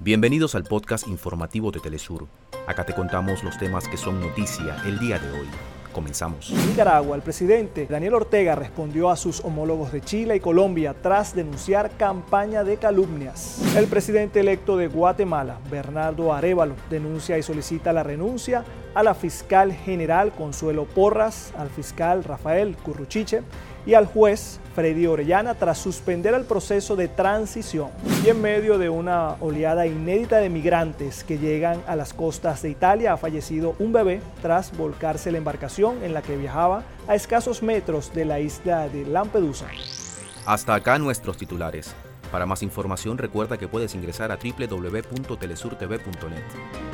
Bienvenidos al podcast informativo de Telesur. Acá te contamos los temas que son noticia el día de hoy. Comenzamos. En Nicaragua, el presidente Daniel Ortega respondió a sus homólogos de Chile y Colombia tras denunciar campaña de calumnias. El presidente electo de Guatemala, Bernardo Arevalo, denuncia y solicita la renuncia a la fiscal general Consuelo Porras, al fiscal Rafael Curruchiche y al juez Freddy Orellana tras suspender el proceso de transición y en medio de una oleada inédita de migrantes que llegan a las costas de Italia ha fallecido un bebé tras volcarse la embarcación en la que viajaba a escasos metros de la isla de Lampedusa. Hasta acá nuestros titulares. Para más información recuerda que puedes ingresar a www.telesurtv.net.